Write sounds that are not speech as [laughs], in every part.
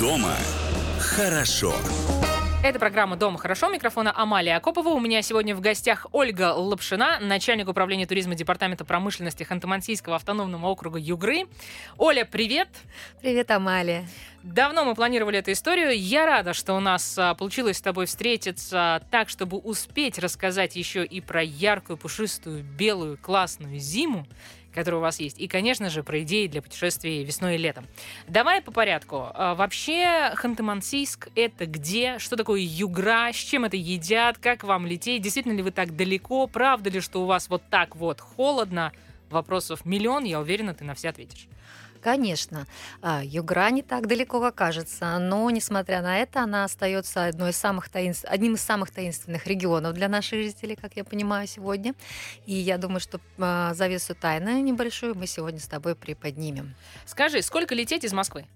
Дома хорошо. Это программа «Дома хорошо». Микрофона Амалия Акопова. У меня сегодня в гостях Ольга Лапшина, начальник управления туризма Департамента промышленности Ханты-Мансийского автономного округа Югры. Оля, привет! Привет, Амалия. Давно мы планировали эту историю. Я рада, что у нас а, получилось с тобой встретиться так, чтобы успеть рассказать еще и про яркую, пушистую, белую, классную зиму которые у вас есть. И, конечно же, про идеи для путешествий весной и летом. Давай по порядку. А, вообще, Ханты-Мансийск — это где? Что такое югра? С чем это едят? Как вам лететь? Действительно ли вы так далеко? Правда ли, что у вас вот так вот холодно? Вопросов миллион, я уверена, ты на все ответишь. Конечно, а, Югра не так далеко, как кажется, но, несмотря на это, она остается одной из самых таинств... одним из самых таинственных регионов для наших жителей, как я понимаю, сегодня. И я думаю, что а, завесу тайны небольшую мы сегодня с тобой приподнимем. Скажи, сколько лететь из Москвы?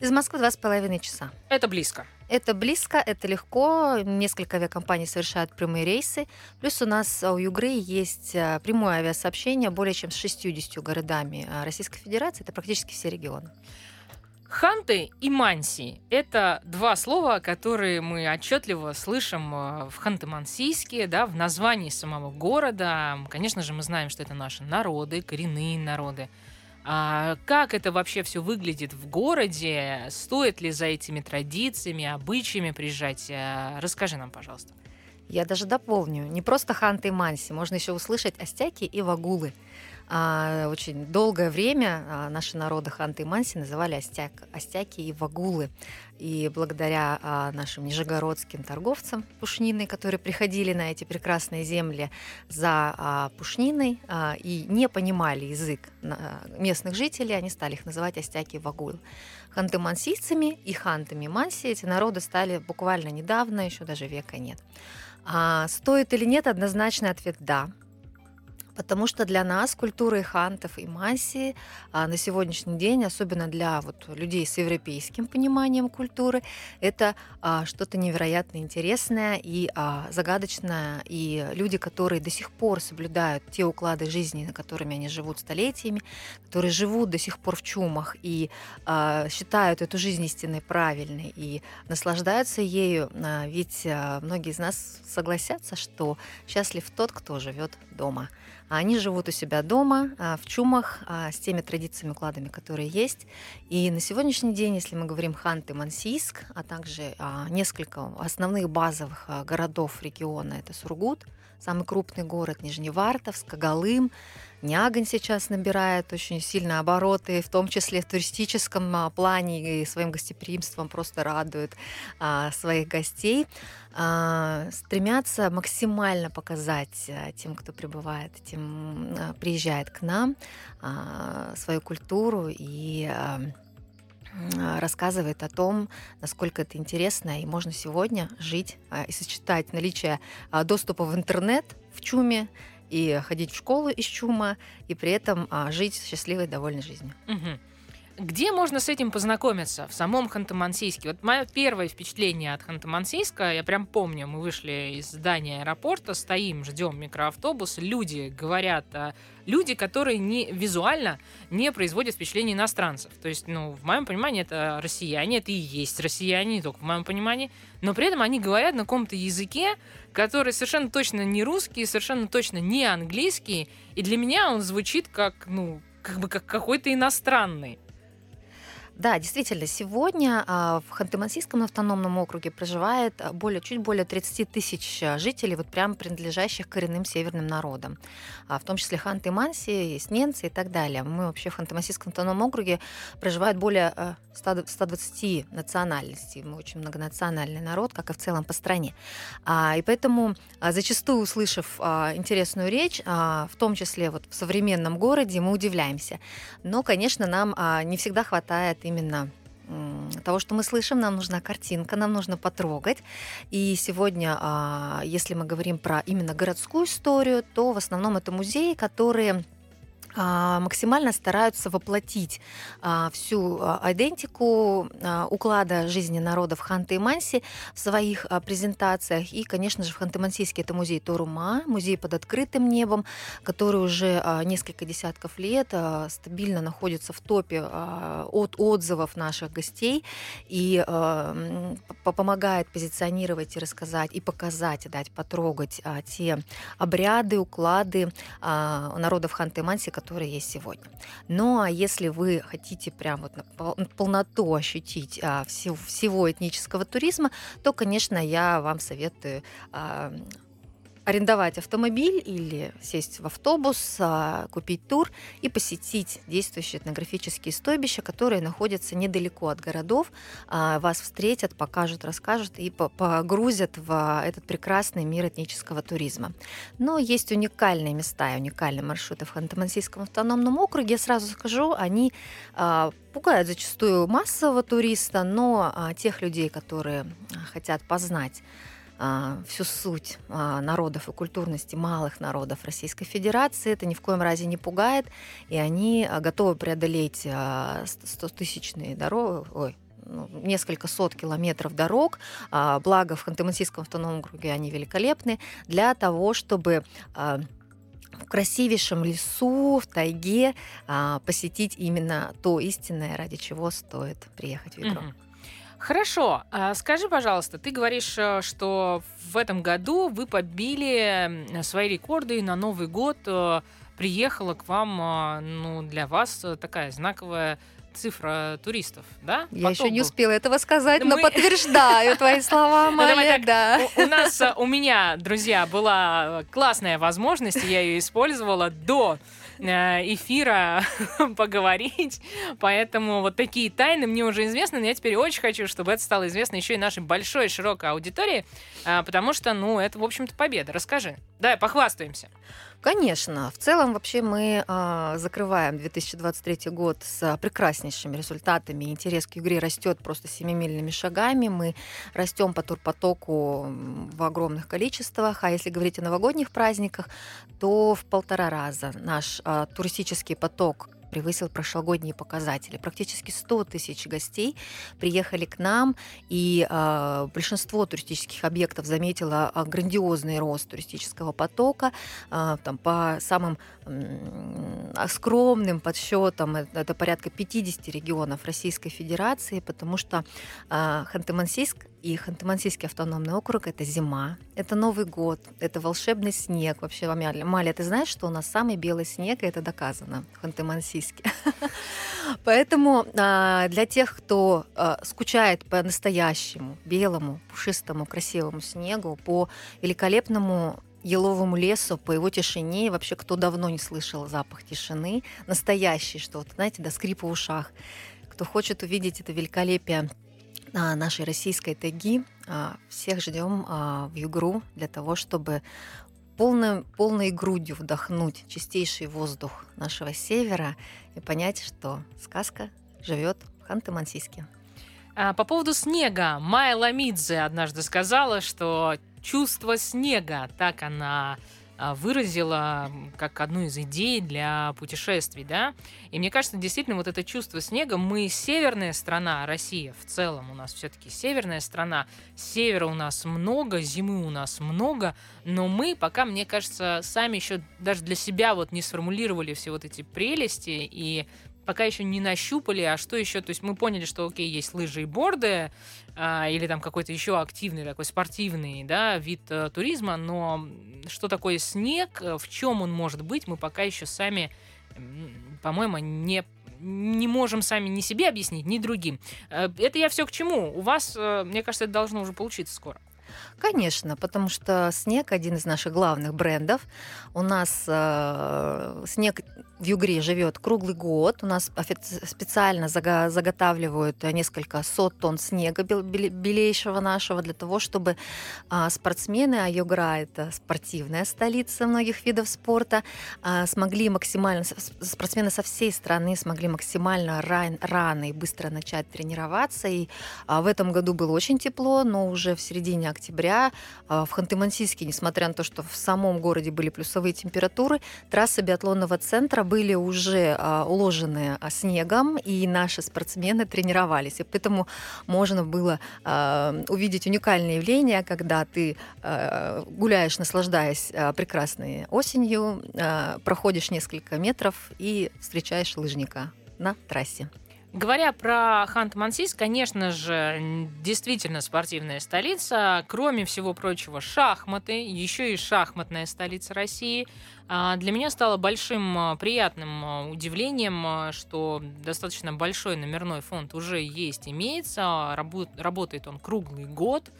Из Москвы два с половиной часа. Это близко. Это близко, это легко. Несколько авиакомпаний совершают прямые рейсы. Плюс у нас у Югры есть э, прямое авиасообщение более чем с 60 городами э, Российской Федерации. Это практически все регионы. Ханты и Манси – это два слова, которые мы отчетливо слышим в Ханты-Мансийске, да, в названии самого города. Конечно же, мы знаем, что это наши народы, коренные народы – а как это вообще все выглядит в городе? Стоит ли за этими традициями, обычаями приезжать? А, расскажи нам, пожалуйста. Я даже дополню. Не просто ханты и манси, можно еще услышать остяки и вагулы. А, очень долгое время а, наши народы ханты и манси называли остяк, остяки и вагулы. И благодаря а, нашим нижегородским торговцам пушниной, которые приходили на эти прекрасные земли за а, пушниной а, и не понимали язык а, местных жителей, они стали их называть остяки и вагулы. Ханты-мансийцами и хантами-манси эти народы стали буквально недавно, еще даже века нет. А стоит или нет, однозначный ответ «да». Потому что для нас культура и хантов и масси а, на сегодняшний день, особенно для вот, людей с европейским пониманием культуры, это а, что-то невероятно интересное и а, загадочное. И люди, которые до сих пор соблюдают те уклады жизни, на которыми они живут столетиями, которые живут до сих пор в чумах и а, считают эту жизнь истинной правильной и наслаждаются ею, а, ведь а, многие из нас согласятся, что счастлив тот, кто живет дома. Они живут у себя дома, а, в чумах, а, с теми традициями, укладами, которые есть. И на сегодняшний день, если мы говорим Ханты-Мансийск, а также а, несколько основных базовых городов региона, это Сургут, самый крупный город Нижневартовск, Галым, Нягань сейчас набирает очень сильно обороты, в том числе в туристическом плане и своим гостеприимством просто радует а, своих гостей. А, стремятся максимально показать а, тем, кто прибывает, тем а, приезжает к нам, а, свою культуру и а, рассказывает о том, насколько это интересно, и можно сегодня жить и сочетать наличие доступа в интернет в Чуме и ходить в школу из чума, и при этом а, жить счастливой, довольной жизнью. Угу. Где можно с этим познакомиться? В самом Ханты-Мансийске. Вот мое первое впечатление от Ханты-Мансийска, я прям помню, мы вышли из здания аэропорта, стоим, ждем микроавтобус, люди говорят, а, люди, которые не, визуально не производят впечатление иностранцев. То есть, ну, в моем понимании, это россияне, это и есть россияне, не только в моем понимании, но при этом они говорят на каком-то языке, который совершенно точно не русский, совершенно точно не английский, и для меня он звучит как, ну, как бы как какой-то иностранный. Да, действительно, сегодня а, в Ханты-Мансийском автономном округе проживает а, более, чуть более 30 тысяч а, жителей, вот прям принадлежащих коренным северным народам. В том числе Ханты-Манси, есть немцы и так далее. Мы вообще в Ханты-Мансийском автономном округе проживает более 120 национальностей. Мы очень многонациональный народ, как и в целом по стране. И поэтому, зачастую услышав интересную речь, в том числе вот в современном городе, мы удивляемся. Но, конечно, нам не всегда хватает именно того, что мы слышим, нам нужна картинка, нам нужно потрогать. И сегодня, а, если мы говорим про именно городскую историю, то в основном это музеи, которые максимально стараются воплотить а, всю идентику уклада жизни народов Ханты и Манси в своих презентациях. И, конечно же, в Ханты-Мансийске это музей Торума, музей под открытым небом, который уже несколько десятков лет стабильно находится в топе от отзывов наших гостей и помогает позиционировать и рассказать, и показать, и дать потрогать те обряды, уклады народов Ханты и Манси, которые есть сегодня. Ну а если вы хотите прям вот полноту ощутить а, всего, всего этнического туризма, то, конечно, я вам советую а, арендовать автомобиль или сесть в автобус, а, купить тур и посетить действующие этнографические стойбища, которые находятся недалеко от городов. А, вас встретят, покажут, расскажут и погрузят в этот прекрасный мир этнического туризма. Но есть уникальные места и уникальные маршруты в Ханты-Мансийском автономном округе. Я сразу скажу, они а, пугают зачастую массового туриста, но тех людей, которые хотят познать а, всю суть а, народов и культурности малых народов Российской Федерации. Это ни в коем разе не пугает, и они а, готовы преодолеть 100-тысячные дороги, ой, ну, несколько сот километров дорог, благо в Ханты-Мансийском автономном округе они великолепны, для того, чтобы в красивейшем лесу, в тайге посетить именно то истинное, ради чего стоит приехать в Егру. Mm-hmm. Хорошо. А скажи, пожалуйста, ты говоришь, э, что в этом году вы побили свои рекорды и на Новый год э, приехала к вам, э, ну, для вас такая знаковая цифра туристов, да? Я еще не успела этого сказать, но Мы... подтверждаю твои [laughs] слова, Майя, да. У, у нас, у меня, друзья, была классная возможность, я ее использовала до эфира [laughs] поговорить. Поэтому вот такие тайны мне уже известны, но я теперь очень хочу, чтобы это стало известно еще и нашей большой широкой аудитории, э, потому что, ну, это, в общем-то, победа. Расскажи. Давай, похвастаемся. Конечно. В целом вообще мы э, закрываем 2023 год с прекраснейшими результатами. Интерес к игре растет просто семимильными шагами. Мы растем по турпотоку в огромных количествах. А если говорить о новогодних праздниках, то в полтора раза наш э, туристический поток превысил прошлогодние показатели. Практически 100 тысяч гостей приехали к нам, и э, большинство туристических объектов заметило э, грандиозный рост туристического потока. Э, там, по самым э, скромным подсчетам это, это порядка 50 регионов Российской Федерации, потому что э, Ханты-Мансийск и Ханты-Мансийский автономный округ — это зима, это Новый год, это волшебный снег. Вообще, Маля, ты знаешь, что у нас самый белый снег, и это доказано в Ханты-Мансийске. [laughs] Поэтому а, для тех, кто а, скучает по настоящему белому, пушистому, красивому снегу, по великолепному еловому лесу, по его тишине, вообще кто давно не слышал запах тишины, настоящий, что вот, знаете, до скрипа в ушах, кто хочет увидеть это великолепие нашей российской тайги. А, всех ждем а, в Югру для того, чтобы полной, полной грудью вдохнуть чистейший воздух нашего севера и понять, что сказка живет в Ханты-Мансийске. А, по поводу снега. Майя Ламидзе однажды сказала, что чувство снега, так она выразила как одну из идей для путешествий, да. И мне кажется, действительно, вот это чувство снега, мы северная страна, Россия в целом у нас все-таки северная страна, севера у нас много, зимы у нас много, но мы пока, мне кажется, сами еще даже для себя вот не сформулировали все вот эти прелести и пока еще не нащупали, а что еще, то есть мы поняли, что окей, есть лыжи и борды, а, или там какой-то еще активный такой спортивный, да, вид а, туризма, но что такое снег, в чем он может быть, мы пока еще сами, по-моему, не не можем сами ни себе объяснить, ни другим. Э, это я все к чему? У вас, э, мне кажется, это должно уже получиться скоро. Конечно, потому что снег один из наших главных брендов. У нас э, снег в Югре живет круглый год. У нас специально заготавливают несколько сот тонн снега белейшего нашего для того, чтобы э, спортсмены, а Югра это спортивная столица многих видов спорта, э, смогли максимально, спортсмены со всей страны смогли максимально ран, рано и быстро начать тренироваться. И э, в этом году было очень тепло, но уже в середине октября в Ханты-Мансийске, несмотря на то, что в самом городе были плюсовые температуры, трассы биатлонного центра были уже уложены снегом, и наши спортсмены тренировались. И поэтому можно было увидеть уникальное явление, когда ты гуляешь, наслаждаясь прекрасной осенью, проходишь несколько метров и встречаешь лыжника на трассе. Говоря про Ханты-Мансийск, конечно же, действительно спортивная столица. Кроме всего прочего, шахматы, еще и шахматная столица России. А, для меня стало большим а, приятным а, удивлением, что достаточно большой номерной фонд уже есть, имеется. Работает он круглый год.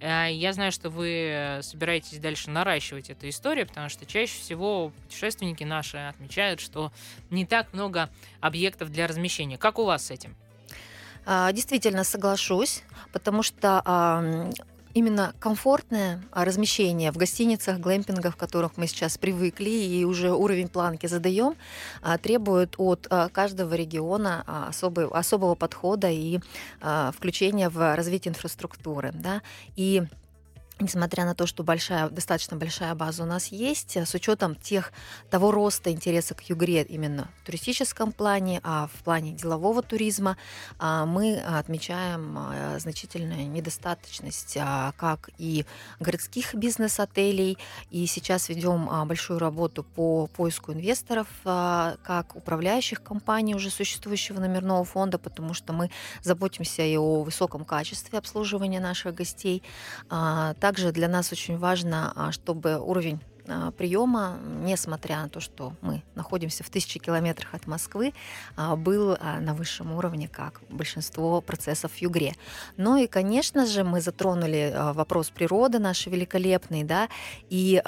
Э, я знаю, что вы собираетесь дальше наращивать эту историю, потому что чаще всего путешественники наши отмечают, что не так много объектов для размещения. Как у вас с этим? Действительно соглашусь, потому что именно комфортное размещение в гостиницах, глэмпингах, в которых мы сейчас привыкли и уже уровень планки задаем, а, требует от а, каждого региона а, особый, особого подхода и включения в развитие инфраструктуры. Да? И несмотря на то, что большая, достаточно большая база у нас есть, с учетом тех, того роста интереса к Югре именно в туристическом плане, а в плане делового туризма, а, мы отмечаем а, значительную недостаточность а, как и городских бизнес-отелей, и сейчас ведем большую работу по поиску инвесторов, как управляющих компаний уже существующего номерного фонда, потому что мы заботимся и о высоком качестве обслуживания наших гостей, также для нас очень важно, а, чтобы уровень а, приема, несмотря на то, что мы находимся в тысячи километрах от Москвы, а, был на высшем уровне, как большинство процессов в Югре. Ну и, конечно же, мы затронули вопрос природы нашей великолепной, да, и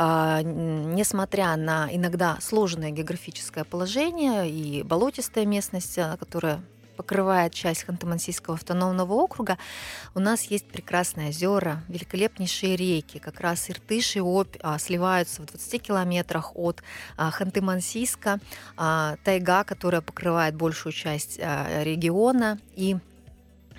несмотря на иногда сложное географическое положение и болотистая местность, которая покрывает часть Ханты-Мансийского автономного округа, у нас есть прекрасные озера, великолепнейшие реки. Как раз Иртыш и Обь а, сливаются в 20 километрах от а, Ханты-Мансийска. А, тайга, которая покрывает большую часть а, региона. И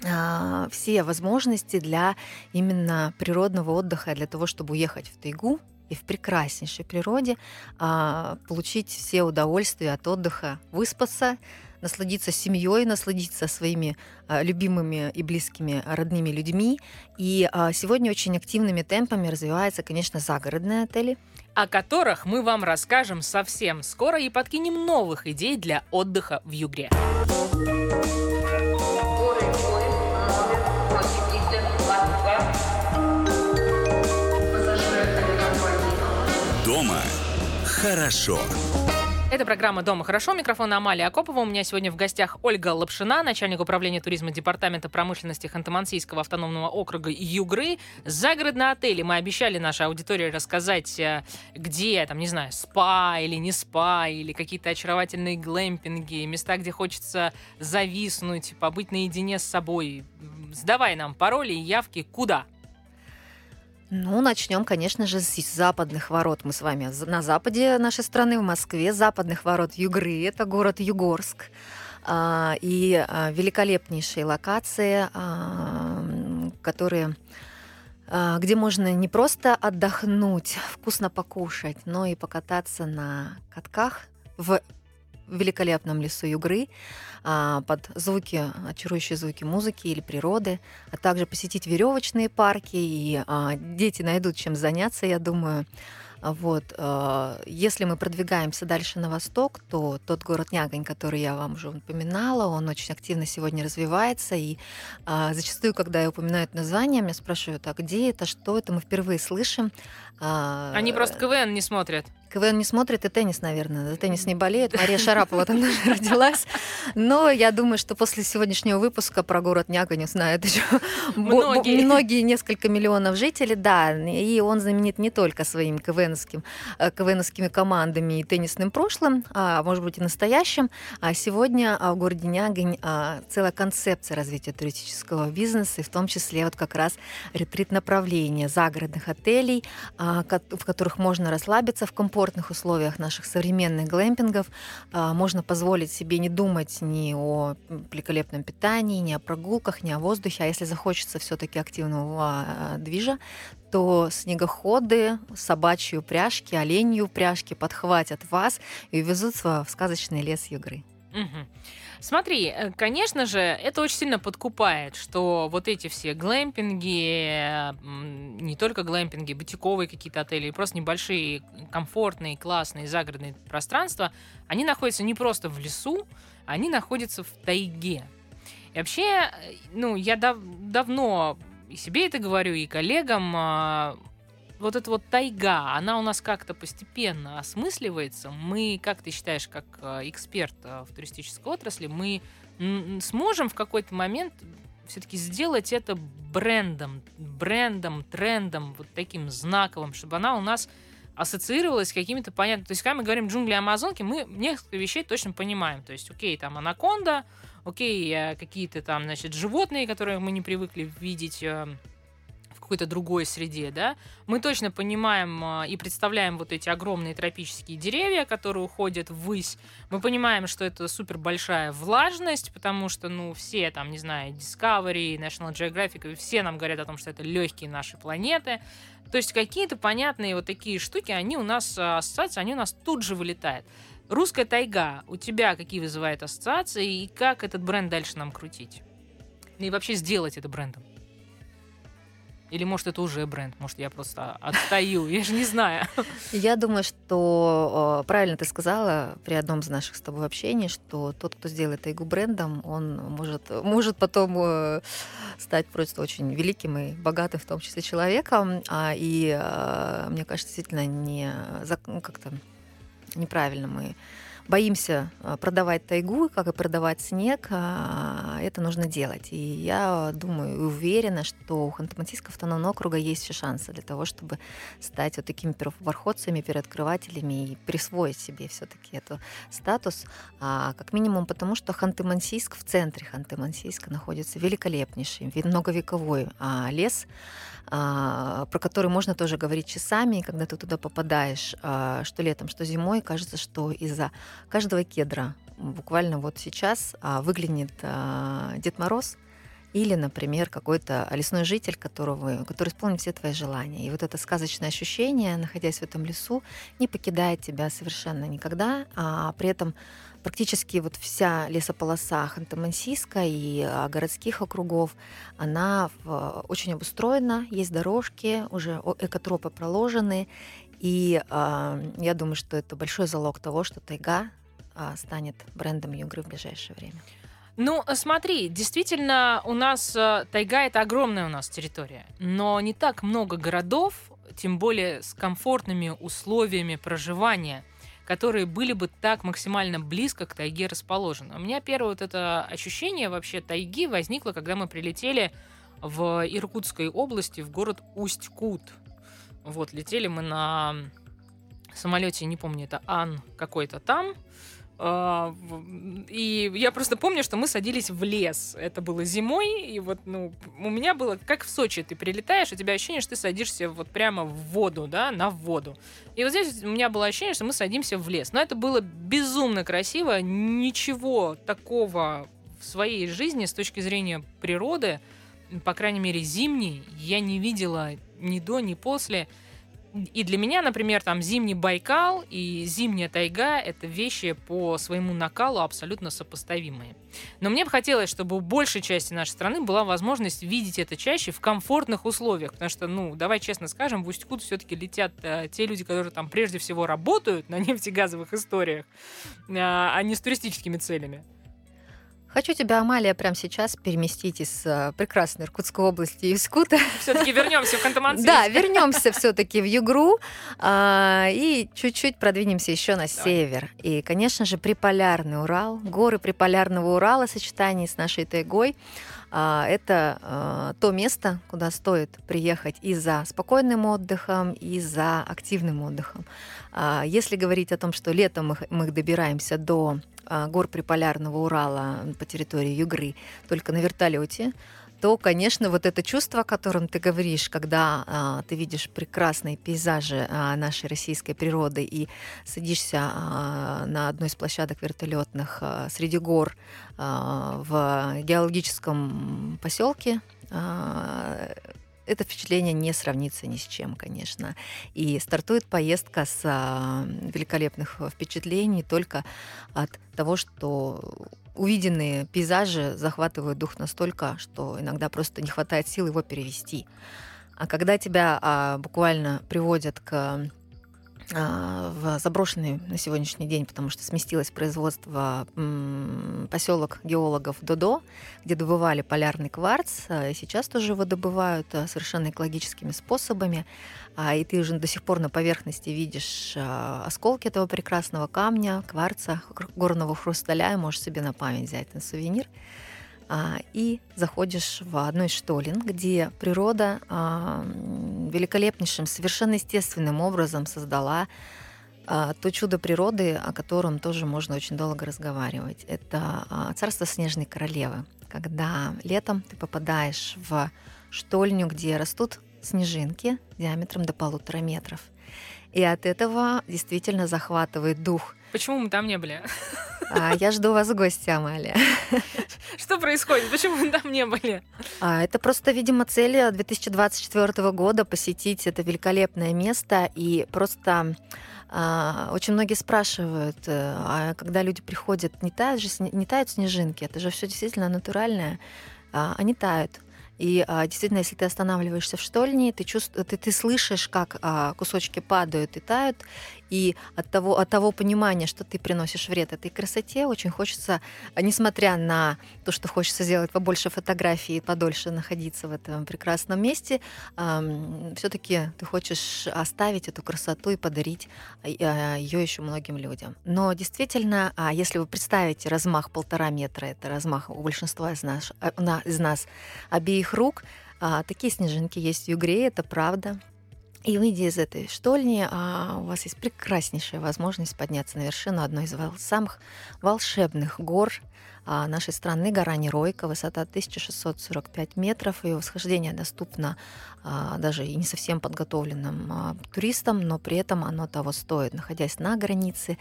а, все возможности для именно природного отдыха, для того, чтобы уехать в тайгу, и в прекраснейшей природе а, получить все удовольствия от отдыха, выспаться, насладиться семьей, насладиться своими а, любимыми и близкими родными людьми. И а, сегодня очень активными темпами развиваются, конечно, загородные отели. О которых мы вам расскажем совсем скоро и подкинем новых идей для отдыха в Югре. Дома хорошо. Это программа «Дома хорошо». Микрофон Амалия Акопова. У меня сегодня в гостях Ольга Лапшина, начальник управления туризма Департамента промышленности Ханты-Мансийского автономного округа Югры. Загородные отели. Мы обещали нашей аудитории рассказать, э, где, там, не знаю, спа или не спа, или какие-то очаровательные глэмпинги, места, где хочется зависнуть, побыть наедине с собой. Сдавай нам пароли и явки куда? Ну, начнем, конечно же, с западных ворот. Мы с вами на западе нашей страны, в Москве, западных ворот Югры, это город Югорск. А, и а, великолепнейшие локации, а, которые где можно не просто отдохнуть, вкусно покушать, но и покататься на катках в великолепном лесу Югры а, под звуки, очарующие звуки музыки или природы, а также посетить веревочные парки, и а, дети найдут чем заняться, я думаю. Вот. Э, если мы продвигаемся дальше на восток, то тот город Нягань, который я вам уже упоминала, он очень активно сегодня развивается. И а, зачастую, когда я упоминаю это название, меня спрашивают, а где это, что это, мы впервые слышим. А, Они просто КВН не смотрят. КВН не смотрит, и теннис, наверное. За теннис не болеет. Мария Шарапова там даже родилась. Но я думаю, что после сегодняшнего выпуска про город Нягань знают еще многие. многие несколько миллионов жителей. Да, и он знаменит не только своими КВНовским, э, КВНовскими командами и теннисным прошлым, а может быть и настоящим. А сегодня а, в городе Нягань целая концепция развития туристического бизнеса, и в том числе вот как раз ретрит направления загородных отелей, а, в которых можно расслабиться в комфорте комфортных условиях наших современных глэмпингов а, можно позволить себе не думать ни о великолепном питании, ни о прогулках, ни о воздухе, а если захочется все-таки активного а, движа, то снегоходы, собачьи упряжки, оленьи упряжки подхватят вас и увезут в сказочный лес Югры. Угу. Смотри, э, конечно же, это очень сильно подкупает, что вот эти все глэмпинги, не только глэмпинги, бутиковые какие-то отели, просто небольшие, комфортные, классные загородные пространства, они находятся не просто в лесу, они находятся в тайге. И вообще, э, ну, я дав давно и себе это говорю, и коллегам, а, вот эта вот тайга, она у нас как-то постепенно осмысливается. Мы, как ты считаешь, как э, эксперт э, в туристической отрасли, мы сможем в какой-то момент все-таки сделать это брендом, брендом, трендом, вот таким знаковым, чтобы она у нас ассоциировалась с какими-то понятными... То есть, когда мы говорим джунгли Амазонки, мы несколько вещей точно понимаем. То есть, окей, там анаконда, окей, э, какие-то там, значит, животные, которые мы не привыкли видеть какой-то другой среде, да, мы точно понимаем а, и представляем вот эти огромные тропические деревья, которые уходят ввысь. Мы понимаем, что это супер большая влажность, потому что, ну, все там, не знаю, Discovery, National Geographic, все нам говорят о том, что это легкие наши планеты. То есть какие-то понятные вот такие штуки, они у нас а, ассоциации, они у нас тут же вылетают. Русская тайга, у тебя какие вызывает ассоциации и как этот бренд дальше нам крутить? И вообще сделать это брендом? Или, может, это уже бренд? Может, я просто отстаю? Я же не знаю. Я думаю, что правильно ты сказала при одном из наших с тобой общений, что тот, кто сделает Тайгу брендом, он может, может потом э, стать просто очень великим и богатым, в том числе, человеком. А, и э, мне кажется, действительно не ну, как-то неправильно мы боимся а, продавать тайгу, как и продавать снег, а, это нужно делать. И я думаю и уверена, что у Ханты-Мансийского автономного округа есть все шансы для того, чтобы стать вот такими первопроходцами, первооткрывателями и присвоить себе все-таки этот статус. А, как минимум потому, что Ханты-Мансийск в центре Ханты-Мансийска находится великолепнейший, многовековой лес, а, про который можно тоже говорить часами, когда ты туда попадаешь, а, что летом, что зимой, кажется, что из-за каждого кедра буквально вот сейчас а, выглянет Дед Мороз, или, например, какой-то лесной житель, которого, который исполнит все твои желания. И вот это сказочное ощущение, находясь в этом лесу, не покидает тебя совершенно никогда, а при этом практически вот вся лесополоса Ханты-Мансийска и а, городских округов, она очень обустроена, есть дорожки, уже экотропы проложены, и э, я думаю, что это большой залог того, что тайга э, станет брендом Югры в ближайшее время. Ну, смотри, действительно, у нас э, тайга это огромная у нас территория, но не так много городов, тем более с комфортными условиями проживания которые были бы так максимально близко к тайге расположены. У меня первое вот это ощущение вообще тайги возникло, когда мы прилетели в Иркутской области в город Усть-Кут. Вот, летели мы на самолете, не помню, это Ан какой-то там, и я просто помню, что мы садились в лес. Это было зимой, и вот, ну, у меня было, как в Сочи, ты прилетаешь, у тебя ощущение, что ты садишься вот прямо в воду, да, на воду. И вот здесь у меня было ощущение, что мы садимся в лес. Но это было безумно красиво, ничего такого в своей жизни с точки зрения природы, по крайней мере, зимней, я не видела ни до, ни после. И для меня, например, там зимний Байкал и зимняя тайга — это вещи по своему накалу абсолютно сопоставимые. Но мне бы хотелось, чтобы у большей части нашей страны была возможность видеть это чаще в комфортных условиях, потому что, ну, давай честно скажем, в Усть-Кут все-таки летят э, те люди, которые там прежде всего работают на нефтегазовых историях, э, а не с туристическими целями. Хочу тебя, Амалия, прямо сейчас переместить из э, прекрасной Иркутской области Искута. Все-таки вернемся в Ханты Да, вернемся все-таки в Югру а, и чуть-чуть продвинемся еще на север. И, конечно же, приполярный Урал, горы приполярного Урала в сочетании с нашей тайгой. А, это а, то место, куда стоит приехать и за спокойным отдыхом, и за активным отдыхом. А, если говорить о том, что летом мы, добираемся до гор приполярного Урала по территории Югры только на вертолете, то, конечно, вот это чувство, о котором ты говоришь, когда а, ты видишь прекрасные пейзажи а, нашей российской природы и садишься а, на одной из площадок вертолетных а, среди гор а, в геологическом поселке, а, это впечатление не сравнится ни с чем, конечно. И стартует поездка с а, великолепных впечатлений только от того, что увиденные пейзажи захватывают дух настолько, что иногда просто не хватает сил его перевести. А когда тебя а, буквально приводят к а, в заброшенный на сегодняшний день, потому что сместилось производство поселок геологов Додо, где добывали полярный кварц, а, сейчас тоже его добывают а, совершенно экологическими способами, и ты уже до сих пор на поверхности видишь осколки этого прекрасного камня, кварца, горного хрусталя, и можешь себе на память взять на сувенир и заходишь в одну из штолен, где природа великолепнейшим, совершенно естественным образом создала то чудо природы, о котором тоже можно очень долго разговаривать. Это царство снежной королевы, когда летом ты попадаешь в штольню, где растут снежинки диаметром до полутора метров. И от этого действительно захватывает дух. Почему мы там не были? А, я жду вас в гости, Амалия. Что происходит? Почему мы там не были? А, это просто, видимо, цель 2024 года посетить это великолепное место и просто а, очень многие спрашивают, э, а когда люди приходят, не тают же не тают снежинки, это же все действительно натуральное, а, они тают. И а, действительно, если ты останавливаешься в штольне, ты, чувств... ты, ты слышишь, как а, кусочки падают и тают, и от того, от того понимания, что ты приносишь вред этой красоте, очень хочется, несмотря на то, что хочется сделать побольше фотографий и подольше находиться в этом прекрасном месте, э, все-таки ты хочешь оставить эту красоту и подарить а, ее еще многим людям. Но действительно, а если вы представите размах полтора метра, это размах у большинства из нас, из нас обеих рук, такие снежинки есть в Югре, это правда. И выйдя из этой штольни, а, у вас есть прекраснейшая возможность подняться на вершину одной из самых волшебных гор а, нашей страны, гора Неройка, высота 1645 метров. Ее восхождение доступно а, даже и не совсем подготовленным туристам, но при этом оно того стоит. Находясь на границе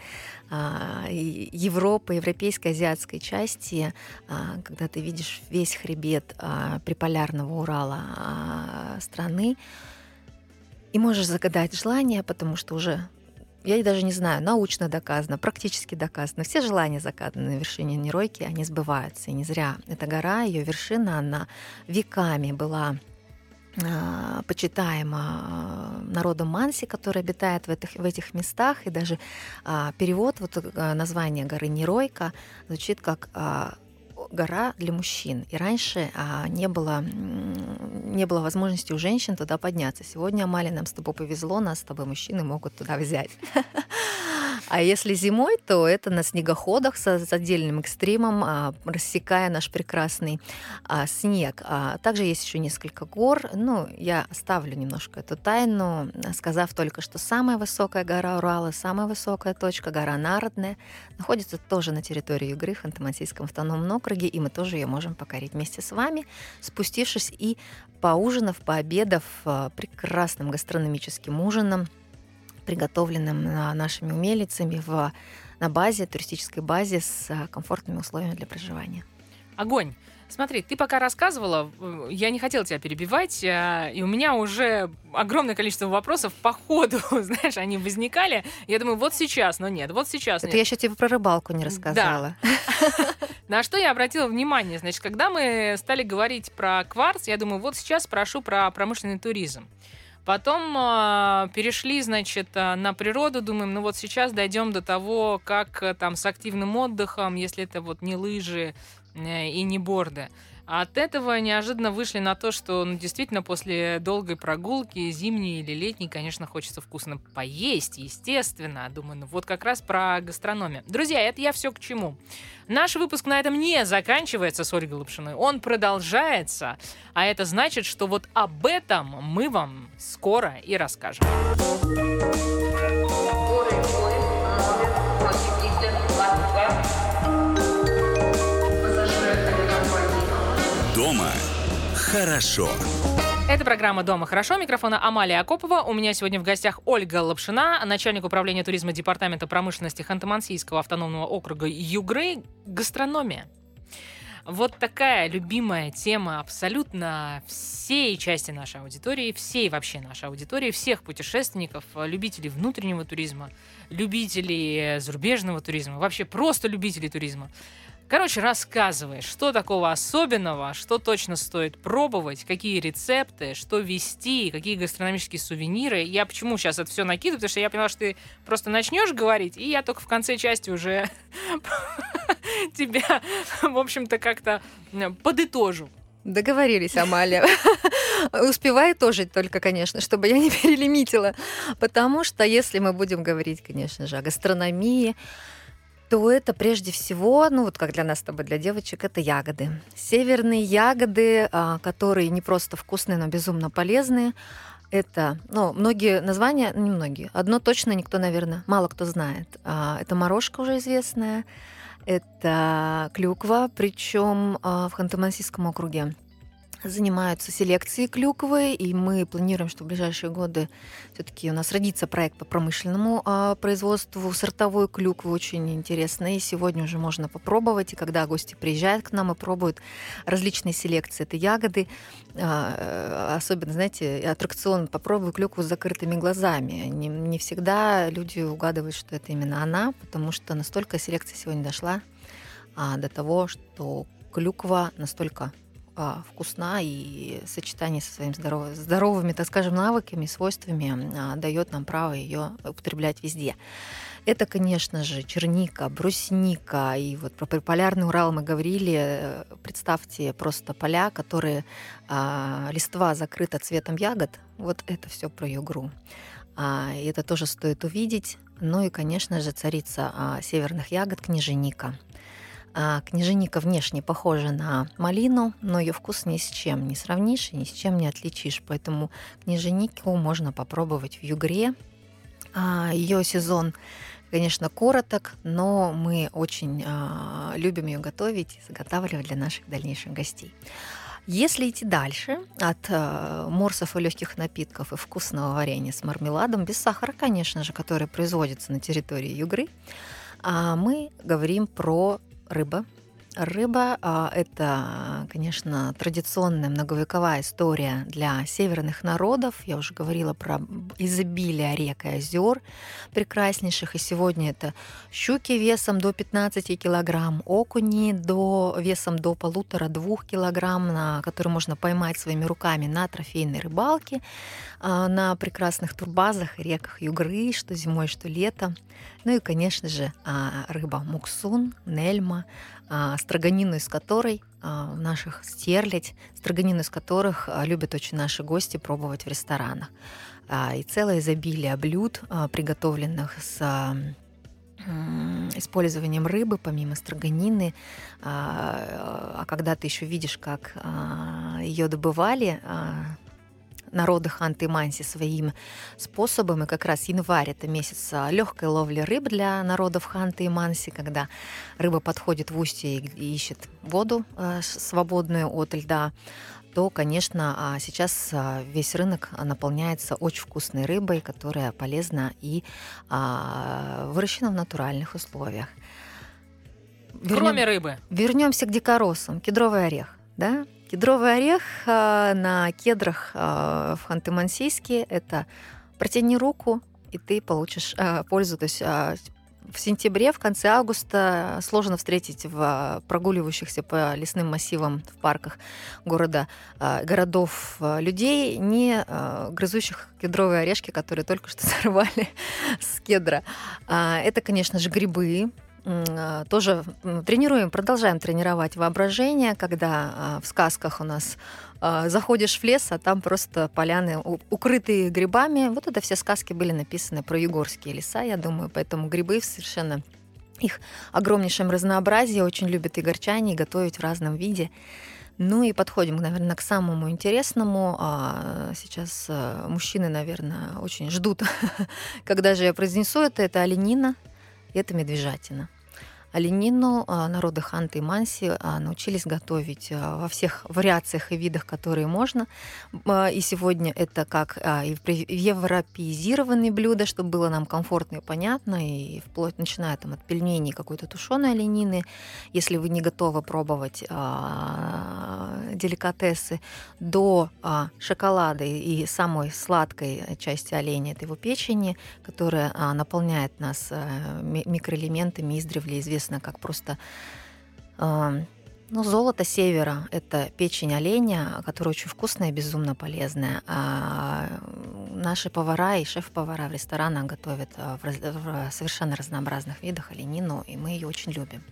Европы, европейской, азиатской части, когда ты видишь весь хребет приполярного Урала страны, и можешь загадать желание, потому что уже я даже не знаю, научно доказано, практически доказано. Все желания загаданы на вершине Неройки, они сбываются. И не зря эта гора, ее вершина, она веками была э, почитаема народом Манси, который обитает в этих, в этих местах. И даже э, перевод, вот э, название горы Неройка звучит как гора для мужчин. И раньше а, не, было, не было возможности у женщин туда подняться. Сегодня, Амали, нам с тобой повезло, нас с тобой мужчины могут туда взять. А если зимой, то это на снегоходах с, отдельным экстримом, а, рассекая наш прекрасный а, снег. А, также есть еще несколько гор. Ну, я оставлю немножко эту тайну, сказав только, что самая высокая гора Урала, самая высокая точка, гора Народная, находится тоже на территории Югры, Ханты-Мансийском автономном и мы тоже ее можем покорить вместе с вами, спустившись и поужинав, пообедав а, прекрасным гастрономическим ужином, приготовленным нашими умельцами в, на базе, туристической базе с а, комфортными условиями для проживания. Огонь! Смотри, ты пока рассказывала, э, я не хотела тебя перебивать, а, и у меня уже огромное количество вопросов по ходу, [laughs] знаешь, они возникали. Я думаю, вот сейчас, но нет, вот сейчас Это я еще тебе про рыбалку не рассказала. Да. [laughs] На что я обратила внимание? Значит, когда мы стали говорить про кварц, я думаю, вот сейчас спрошу про промышленный туризм. Потом э, перешли, значит, а, на природу, думаем, ну вот сейчас дойдем до того, как э, там с активным отдыхом, если это вот не лыжи э, и не борды. А от этого неожиданно вышли на то, что ну, действительно после долгой прогулки, зимней или летней, конечно, хочется вкусно поесть, естественно. Думаю, ну вот как раз про гастрономию. Друзья, это я все к чему. Наш выпуск на этом не заканчивается с Ольгой Лапшиной. Он продолжается, а это значит, что вот об этом мы вам скоро и расскажем. Хорошо. Это программа «Дома хорошо». Микрофона Амалия Акопова. У меня сегодня в гостях Ольга Лапшина, начальник управления туризма Департамента промышленности Ханты-Мансийского автономного округа Югры. Гастрономия. Вот такая любимая тема абсолютно всей части нашей аудитории, всей вообще нашей аудитории, всех путешественников, любителей внутреннего туризма, любителей зарубежного туризма, вообще просто любителей туризма. Короче, рассказывай, что такого особенного, что точно стоит пробовать, какие рецепты, что вести, какие гастрономические сувениры. Я почему сейчас это все накидываю, потому что я поняла, что ты просто начнешь говорить, и я только в конце части уже [laughs] тебя, в общем-то, как-то подытожу. Договорились, Амалия. [laughs] Успевай тоже только, конечно, чтобы я не перелимитила. Потому что если мы будем говорить, конечно же, о гастрономии, то это прежде всего, ну вот как для нас с тобой, для девочек, это ягоды. Северные ягоды, а, которые не просто вкусные, но безумно полезные. Это, ну, многие названия, не многие, одно точно никто, наверное, мало кто знает. А, это морожка уже известная, это клюква, причем а, в Ханты-Мансийском округе занимаются селекцией клюквы, и мы планируем, что в ближайшие годы все-таки у нас родится проект по промышленному а, производству сортовой клюквы, очень интересно, и сегодня уже можно попробовать, и когда гости приезжают к нам и пробуют различные селекции, это ягоды, а, особенно, знаете, аттракцион «Попробуй клюкву с закрытыми глазами». Не, не всегда люди угадывают, что это именно она, потому что настолько селекция сегодня дошла а, до того, что клюква настолько а, вкусна и сочетание со своими здоров... здоровыми, так скажем, навыками, свойствами а, дает нам право ее употреблять везде. Это, конечно же, черника, брусника. И вот про полярный Урал мы говорили. Представьте просто поля, которые а, листва закрыта цветом ягод. Вот это все про югру. А, и это тоже стоит увидеть. Ну и, конечно же, царица а, северных ягод княженика – княженика внешне похожа на малину, но ее вкус ни с чем не сравнишь и ни с чем не отличишь. Поэтому княженику можно попробовать в югре. А ее сезон, конечно, короток, но мы очень а, любим ее готовить и заготавливать для наших дальнейших гостей. Если идти дальше от морсов и легких напитков и вкусного варенья с мармеладом, без сахара, конечно же, который производится на территории Югры, а мы говорим про рыба. Рыба а, – это, конечно, традиционная многовековая история для северных народов. Я уже говорила про изобилие рек и озер прекраснейших. И сегодня это щуки весом до 15 килограмм, окуни до, весом до полутора-двух килограмм, на которые можно поймать своими руками на трофейной рыбалке, а, на прекрасных турбазах и реках Югры, что зимой, что летом. Ну и, конечно же, а, рыба муксун, нельма, строганину из которой а, наших стерлядь, строганину из которых любят очень наши гости пробовать в ресторанах. И целое изобилие блюд, приготовленных с использованием рыбы, помимо строганины, а когда ты еще видишь, как ее добывали, народы Ханты и Манси своим способом. И как раз январь — это месяц легкой ловли рыб для народов Ханты и Манси, когда рыба подходит в устье и ищет воду э, свободную от льда то, конечно, а, сейчас а, весь рынок наполняется очень вкусной рыбой, которая полезна и а, выращена в натуральных условиях. Вернем, Кроме рыбы. Вернемся к дикоросам. Кедровый орех. Да? Кедровый орех а, на кедрах а, в Ханты-Мансийске – это протяни руку, и ты получишь а, пользу. То есть в сентябре, в конце августа сложно встретить в прогуливающихся по лесным массивам в парках города, городов людей, не грызущих кедровые орешки, которые только что [laughs] сорвали с кедра. Это, конечно же, грибы, тоже тренируем, продолжаем тренировать воображение, когда а, в сказках у нас а, заходишь в лес, а там просто поляны укрытые грибами. Вот это все сказки были написаны про югорские леса, я думаю, поэтому грибы совершенно их огромнейшем разнообразии очень любят и горчане, и готовить в разном виде. Ну и подходим, наверное, к самому интересному. Сейчас мужчины, наверное, очень ждут, [laughs] когда же я произнесу это. Это оленина, это медвежатина. Оленину народы Ханты и Манси научились готовить во всех вариациях и видах, которые можно. И сегодня это как европеизированные блюда, чтобы было нам комфортно и понятно, и вплоть начиная там, от пельменей какой-то тушеной оленины, если вы не готовы пробовать деликатесы, до шоколада и самой сладкой части оленя, это его печени, которая наполняет нас микроэлементами, издревле известно как просто ну, золото севера – это печень оленя, которая очень вкусная, безумно полезная. А наши повара и шеф-повара в ресторанах готовят в, в совершенно разнообразных видах оленину, и мы ее очень любим.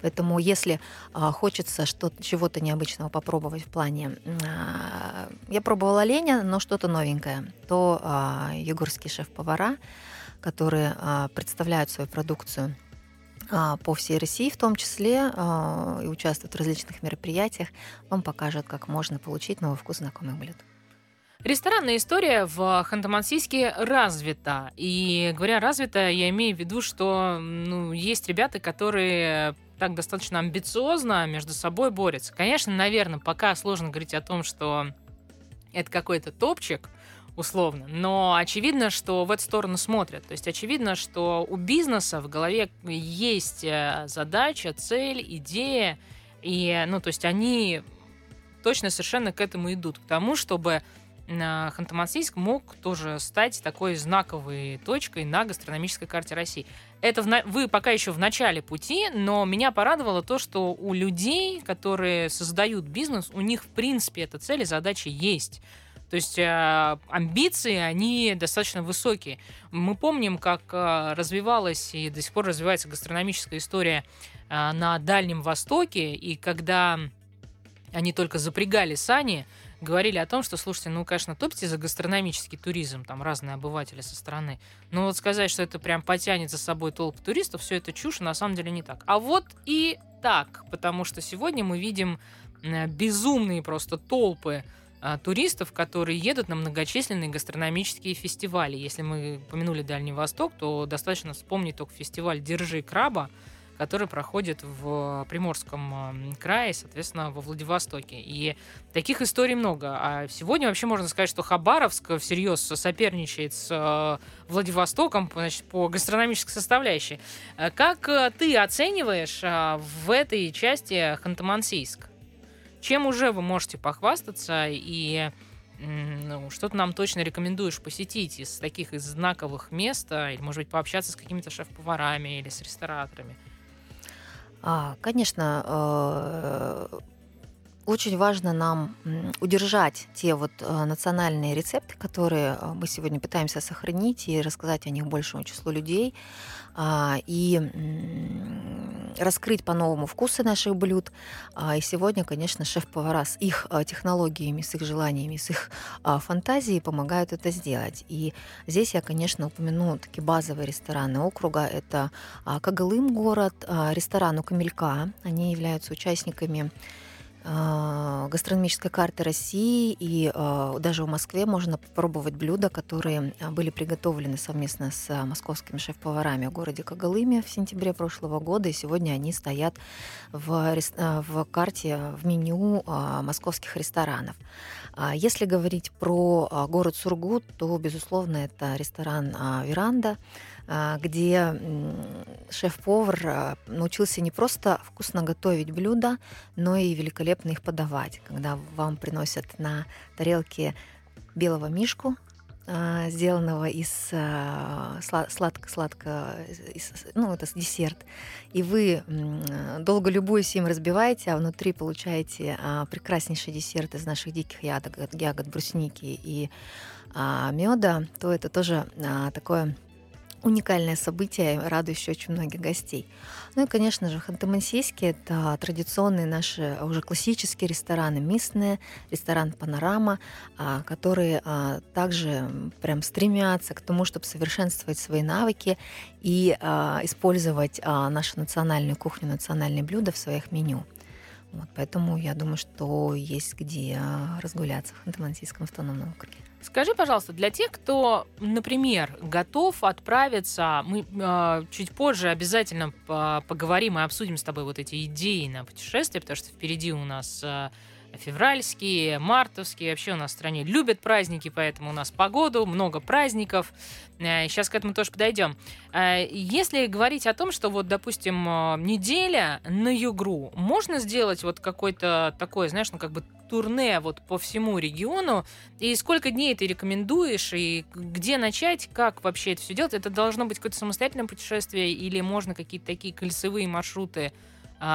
Поэтому если а, хочется чего-то необычного попробовать в плане... А, я пробовала оленя, но что-то новенькое, то а, югорские шеф-повара, которые а, представляют свою продукцию – а, по всей России в том числе а, и участвуют в различных мероприятиях, вам покажут, как можно получить новый вкус знакомых блюд. Ресторанная история в Ханты-Мансийске развита. И говоря развита, я имею в виду, что ну, есть ребята, которые так достаточно амбициозно между собой борются. Конечно, наверное, пока сложно говорить о том, что это какой-то топчик, условно. Но очевидно, что в эту сторону смотрят. То есть очевидно, что у бизнеса в голове есть э, задача, цель, идея. И, ну, то есть они точно совершенно к этому идут. К тому, чтобы Ханты-Мансийск мог тоже стать такой знаковой точкой на гастрономической карте России. Это в, вы пока еще в начале пути, но меня порадовало то, что у людей, которые создают бизнес, у них в принципе эта цель и задача есть. То есть э, амбиции, они достаточно высокие. Мы помним, как э, развивалась и до сих пор развивается гастрономическая история э, на Дальнем Востоке, и когда они только запрягали сани, говорили о том, что, слушайте, ну, конечно, топите за гастрономический туризм, там разные обыватели со стороны, но вот сказать, что это прям потянет за собой толп туристов, все это чушь, на самом деле не так. А вот и так, потому что сегодня мы видим безумные просто толпы а, туристов, которые едут на многочисленные гастрономические фестивали. Если мы помянули Дальний Восток, то достаточно вспомнить только фестиваль «Держи краба», который проходит в Приморском крае, соответственно, во Владивостоке. И таких историй много. А сегодня вообще можно сказать, что Хабаровск всерьез соперничает с э, Владивостоком значит, по гастрономической составляющей. Э, как э, ты оцениваешь в этой части Ханты-Мансийск? Чем уже вы можете похвастаться и ну, что ты нам точно рекомендуешь посетить из таких из знаковых мест, а, или, может быть, пообщаться с какими-то шеф-поварами или с рестораторами? А, конечно, э, очень важно нам удержать те вот э, национальные рецепты, которые э, мы сегодня пытаемся сохранить и рассказать о них большему числу людей, и раскрыть по-новому вкусы наших блюд. А, и сегодня, конечно, шеф-повара с их э, технологиями, с их желаниями, с их а, фантазией помогают это сделать. И здесь я, конечно, упомяну такие базовые рестораны округа. Это Кагалым город, ресторан у Камелька. Они являются участниками а, гастрономической карты России, и а, даже в Москве можно попробовать блюда, которые а, были приготовлены совместно с московскими шеф-поварами в городе Когалыме в сентябре прошлого года, и сегодня они стоят в, в карте, в меню московских ресторанов. Если говорить про город Сургут, то, безусловно, это ресторан «Веранда», а, где шеф-повар а, научился не просто вкусно готовить блюда, но и великолепно их подавать. Когда вам приносят на тарелке белого мишку, а, сделанного из сладко-сладко, ну, это десерт. И вы, долго любуясь им, разбиваете, а внутри получаете прекраснейший десерт из наших диких ягод, ягод брусники и меда, то это тоже такое уникальное событие, радующее очень многих гостей. Ну и, конечно же, Ханты-Мансийский – это традиционные наши уже классические рестораны, местные, ресторан «Панорама», а, которые а, также прям стремятся к тому, чтобы совершенствовать свои навыки и а, использовать нашу национальную кухню, национальные блюда в своих меню. Вот, поэтому я думаю, что есть где разгуляться в Ханты-Мансийском автономном округе. Скажи, пожалуйста, для тех, кто, например, готов отправиться, мы э, чуть позже обязательно поговорим и обсудим с тобой вот эти идеи на путешествие, потому что впереди у нас э, февральские, мартовские. Вообще у нас в стране любят праздники, поэтому у нас погоду, много праздников. Сейчас э, к этому тоже подойдем. Э, если говорить о том, что вот, допустим, э, неделя на Югру, можно сделать вот какой-то такой, знаешь, ну как бы турне вот по всему региону, и сколько дней ты рекомендуешь, и где начать, как вообще это все делать? Это должно быть какое-то самостоятельное путешествие, или можно какие-то такие кольцевые маршруты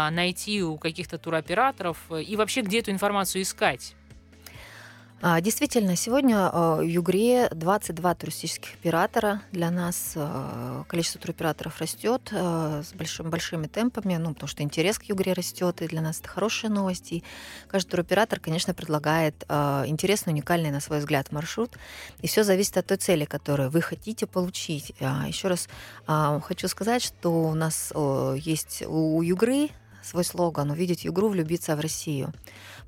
найти у каких-то туроператоров э, и вообще где эту информацию искать? А, действительно, сегодня а, в Югре 22 туристических оператора. Для нас количество туроператоров растет с большим, большими темпами, ну, потому что интерес к Югре растет, и для нас это хорошие новости. Каждый туроператор, конечно, предлагает интересный, уникальный, на свой взгляд, маршрут. И все зависит от той цели, которую вы хотите получить. Еще раз хочу сказать, что у нас есть у Югры свой слоган «Увидеть Югру, влюбиться в Россию».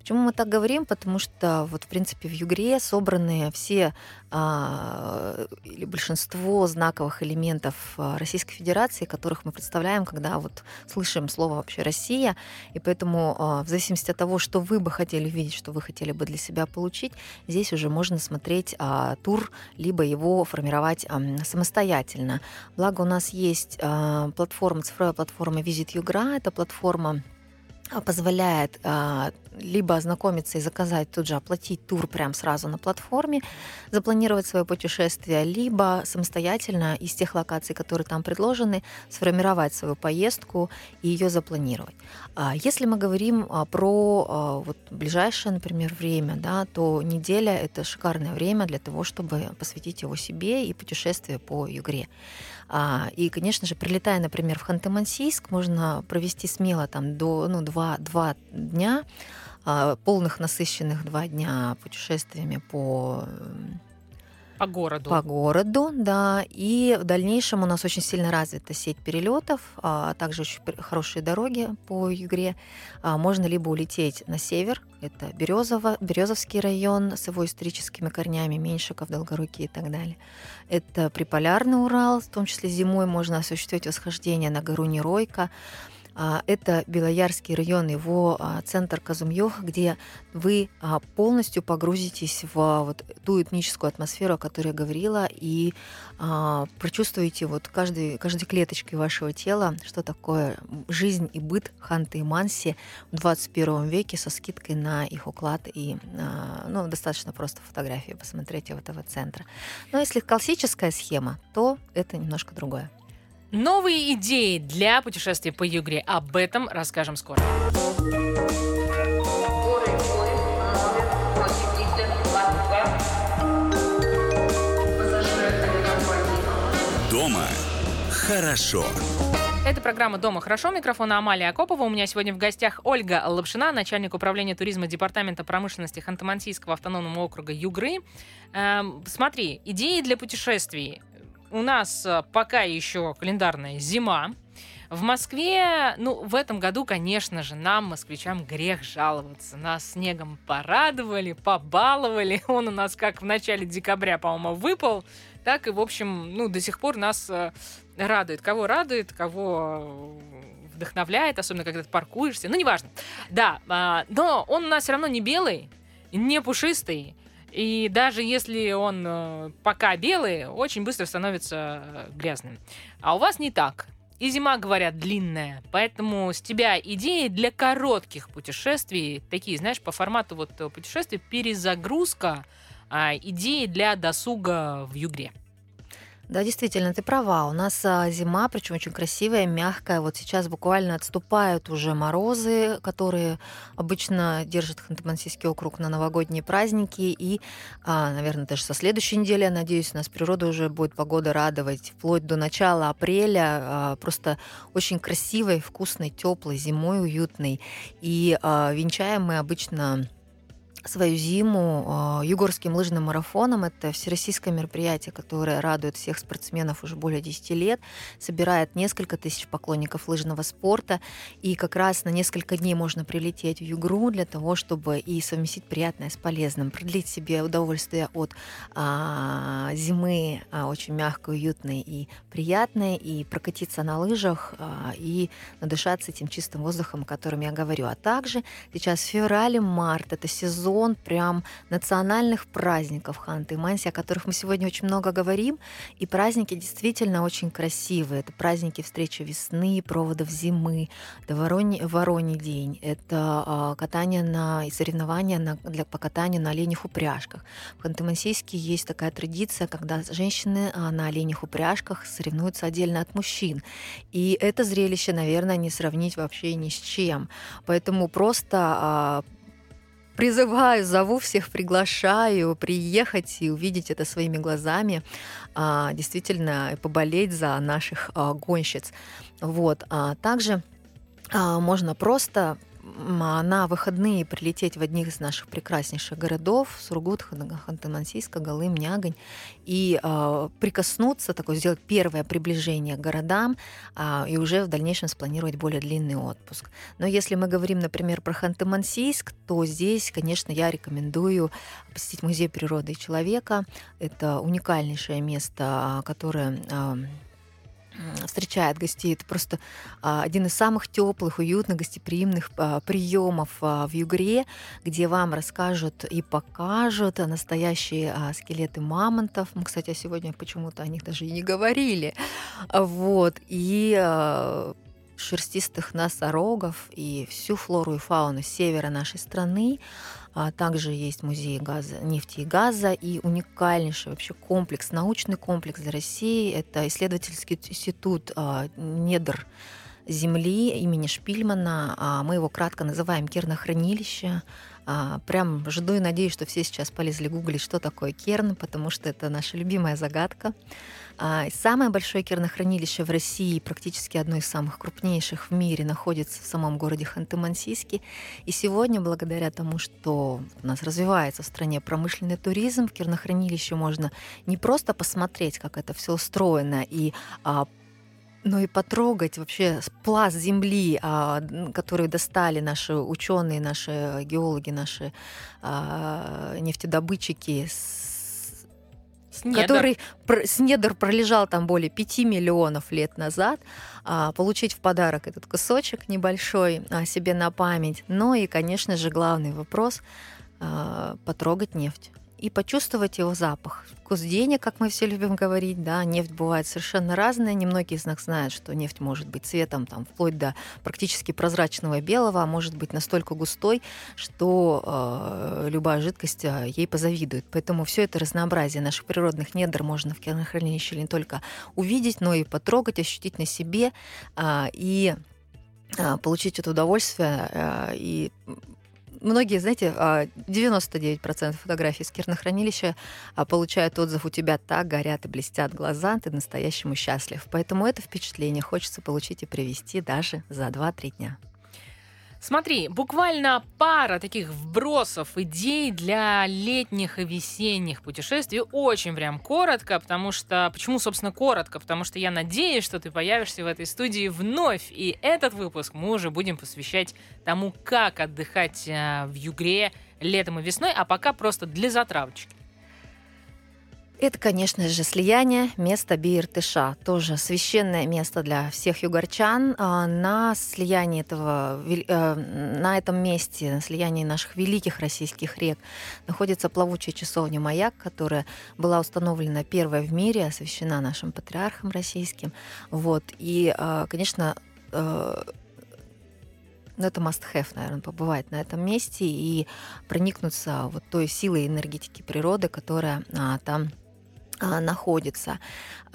Почему мы так говорим? Потому что вот, в принципе, в Югре собраны все а, или большинство знаковых элементов а, Российской Федерации, которых мы представляем, когда вот слышим слово вообще «Россия». И поэтому а, в зависимости от того, что вы бы хотели видеть, что вы хотели бы для себя получить, здесь уже можно смотреть а, тур, либо его формировать а, самостоятельно. Благо у нас есть а, платформа, цифровая платформа Visit Югра. Это платформа позволяет а, либо ознакомиться и заказать тут же, оплатить тур прямо сразу на платформе, запланировать свое путешествие, либо самостоятельно из тех локаций, которые там предложены, сформировать свою поездку и ее запланировать. А, если мы говорим а, про а, вот, ближайшее, например, время, да, то неделя — это шикарное время для того, чтобы посвятить его себе и путешествие по Югре. А, и, конечно же, прилетая, например, в Ханты-Мансийск, можно провести смело там до ну, два, два дня, а, полных насыщенных два дня путешествиями по по городу. По городу, да. И в дальнейшем у нас очень сильно развита сеть перелетов, а также очень хорошие дороги по Югре. А, можно либо улететь на север, это Березово, Березовский район с его историческими корнями, Меньшиков, Долгоруки и так далее. Это Приполярный Урал, в том числе зимой можно осуществить восхождение на гору Неройка. А, это Белоярский район, его а, центр Казумьёх, где вы а, полностью погрузитесь в вот ту этническую атмосферу, о которой я говорила, и прочувствуете вот каждой, каждой клеточкой вашего тела, что такое жизнь и быт Ханты и Манси в 21 веке со скидкой на их уклад. И ну, достаточно просто фотографии посмотреть этого центра. Но если классическая схема, то это немножко другое. Новые идеи для путешествия по Югре. Об этом расскажем скоро. Дома хорошо. Это программа «Дома хорошо». Микрофона Амалия Акопова. У меня сегодня в гостях Ольга Лапшина, начальник управления туризма Департамента промышленности Ханты-Мансийского автономного округа Югры. Эм, смотри, идеи для путешествий у нас э, пока еще календарная зима. В Москве, ну, в этом году, конечно же, нам, москвичам, грех жаловаться. Нас снегом порадовали, побаловали. [laughs] Он у нас как в начале декабря, по-моему, выпал, так и, в общем, ну, до сих пор нас э, радует. Кого радует, кого вдохновляет, особенно когда ты паркуешься. Ну, неважно. Да, а, но он у нас все равно не белый, не пушистый, и даже если он э, пока белый, очень быстро становится э, грязным. А у вас не так. И зима, говорят, длинная. Поэтому с тебя идеи для коротких путешествий, такие, знаешь, по формату вот э, путешествия, перезагрузка, а, идеи для досуга в Югре. Да, действительно, ты права. У нас а, зима, причем очень красивая, мягкая. Вот сейчас буквально отступают уже морозы, которые обычно держат Ханты-Мансийский округ на новогодние праздники. И, а, наверное, даже со следующей недели, я надеюсь, у нас природа уже будет погода радовать. Вплоть до начала апреля а, просто очень красивой, вкусной, теплой, зимой уютной. И венчаем мы обычно свою зиму э, югорским лыжным марафоном. Это всероссийское мероприятие, которое радует всех спортсменов уже более 10 лет, собирает несколько тысяч поклонников лыжного спорта. И как раз на несколько дней можно прилететь в Югру для того, чтобы и совместить приятное с полезным, продлить себе удовольствие от а, зимы а, очень мягкой, уютной и приятной, и прокатиться на лыжах, а, и надышаться этим чистым воздухом, о котором я говорю. А также сейчас февраль-март, это сезон сезон прям национальных праздников Ханты-Манси, о которых мы сегодня очень много говорим. И праздники действительно очень красивые. Это праздники встречи весны, проводов зимы, это Вороний, Вороний день, это э, катание на и соревнования на, для, по катанию на оленях упряжках. В Ханты-Мансийске есть такая традиция, когда женщины э, на оленях упряжках соревнуются отдельно от мужчин. И это зрелище, наверное, не сравнить вообще ни с чем. Поэтому просто э, призываю, зову всех, приглашаю приехать и увидеть это своими глазами, а, действительно поболеть за наших а, гонщиц. Вот. А также можно просто на выходные прилететь в одних из наших прекраснейших городов, Сургут, Ханты-Мансийск, Галым, Нягань, и э, прикоснуться, такое сделать первое приближение к городам, э, и уже в дальнейшем спланировать более длинный отпуск. Но если мы говорим, например, про Ханты-Мансийск, то здесь, конечно, я рекомендую посетить Музей природы и человека. Это уникальнейшее место, которое встречает гостей. Это просто а, один из самых теплых, уютных, гостеприимных а, приемов а, в Югре, где вам расскажут и покажут настоящие скелеты мамонтов. Мы, кстати, сегодня почему-то о них даже и не говорили. Вот. И шерстистых носорогов и всю флору и фауну севера нашей страны. А также есть музей газа, нефти и газа и уникальнейший вообще комплекс, научный комплекс для России. Это исследовательский институт а, недр Земли имени Шпильмана. А, мы его кратко называем Кернохранилище. А, прям жду и надеюсь, что все сейчас полезли гуглить, что такое керн, потому что это наша любимая загадка. А, самое большое кернохранилище в России, практически одно из самых крупнейших в мире, находится в самом городе Ханты-Мансийске. И сегодня, благодаря тому, что у нас развивается в стране промышленный туризм, в кернохранилище можно не просто посмотреть, как это все устроено, и а, но и потрогать вообще пласт земли, а, который достали наши ученые, наши геологи, наши нефтедобытчики с с который с недр пролежал там более 5 миллионов лет назад, а, получить в подарок этот кусочек небольшой а, себе на память. Ну и, конечно же, главный вопрос а, потрогать нефть и почувствовать его запах. Вкус денег, как мы все любим говорить, да, нефть бывает совершенно разная. Немногие из нас знают, что нефть может быть цветом там, вплоть до практически прозрачного белого, а может быть настолько густой, что э, любая жидкость э, ей позавидует. Поэтому все это разнообразие наших природных недр можно в хранилище не только увидеть, но и потрогать, ощутить на себе э, и э, получить это удовольствие э, и многие, знаете, 99% а, фотографий с кернохранилища а, получают отзыв «У тебя так горят и блестят глаза, ты настоящему счастлив». Поэтому это впечатление хочется получить и привести даже за 2-3 дня. Смотри, буквально пара таких вбросов идей для летних и весенних путешествий. Очень прям коротко, потому что... Почему, собственно, коротко? Потому что я надеюсь, что ты появишься в этой студии вновь. И этот выпуск мы уже будем посвящать тому, как отдыхать э, в Югре летом и весной, а пока просто для затравочки. Это, конечно же, слияние места Биртыша, тоже священное место для всех югорчан. А, на слиянии этого, э, на этом месте, на слиянии наших великих российских рек находится плавучая часовня «Маяк», которая была установлена первая в мире, освящена нашим патриархом российским. Вот. И, а, конечно, э, ну, это must-have, наверное, побывать на этом месте и проникнуться вот той силой энергетики природы, которая а, там находится.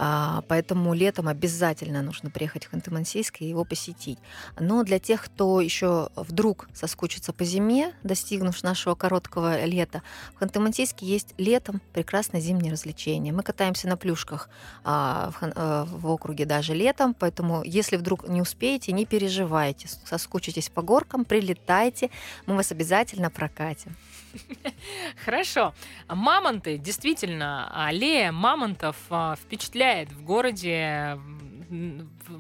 А, поэтому летом обязательно нужно приехать в Ханты-Мансийск и его посетить. Но для тех, кто еще вдруг соскучится по зиме, достигнув нашего короткого лета, в Ханты-Мансийске есть летом прекрасное зимнее развлечение. Мы катаемся на плюшках а, в округе даже летом, поэтому если вдруг не успеете, не переживайте, соскучитесь по горкам, прилетайте, мы вас обязательно прокатим. Хорошо. Мамонты, действительно, аллея мамонтов а, впечатляет в городе.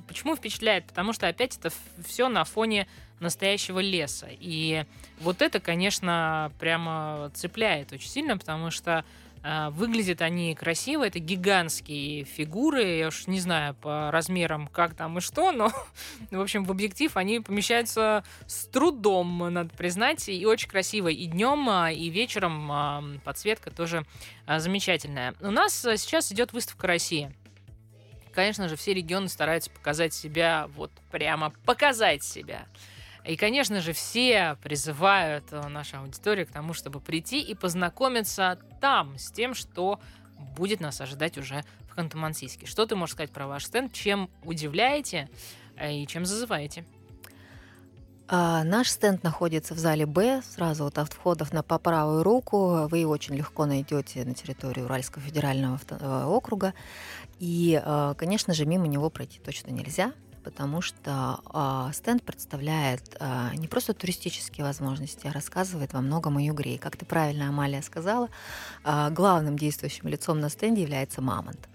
Почему впечатляет? Потому что опять это все на фоне настоящего леса. И вот это, конечно, прямо цепляет очень сильно, потому что а, выглядят они красиво, это гигантские фигуры, я уж не знаю по размерам, как там и что, но, [laughs] в общем, в объектив они помещаются с трудом, надо признать, и очень красиво и днем, а, и вечером а, подсветка тоже замечательная. У нас сейчас идет выставка России. Конечно же, все регионы стараются показать себя, вот прямо показать себя. И, конечно же, все призывают э, нашу аудиторию к тому, чтобы прийти и познакомиться там с тем, что будет нас ожидать уже в Ханты-Мансийске. Что ты можешь сказать про ваш стенд? Чем удивляете э, и чем зазываете? А, наш стенд находится в зале Б, сразу вот от входов на по правую руку. Вы очень легко найдете на территории Уральского федерального э, округа. И, конечно же, мимо него пройти точно нельзя потому что э, стенд представляет э, не просто туристические возможности, а рассказывает во многом о Югре. И, как ты правильно, Амалия, сказала, э, главным действующим лицом на стенде является мамонт.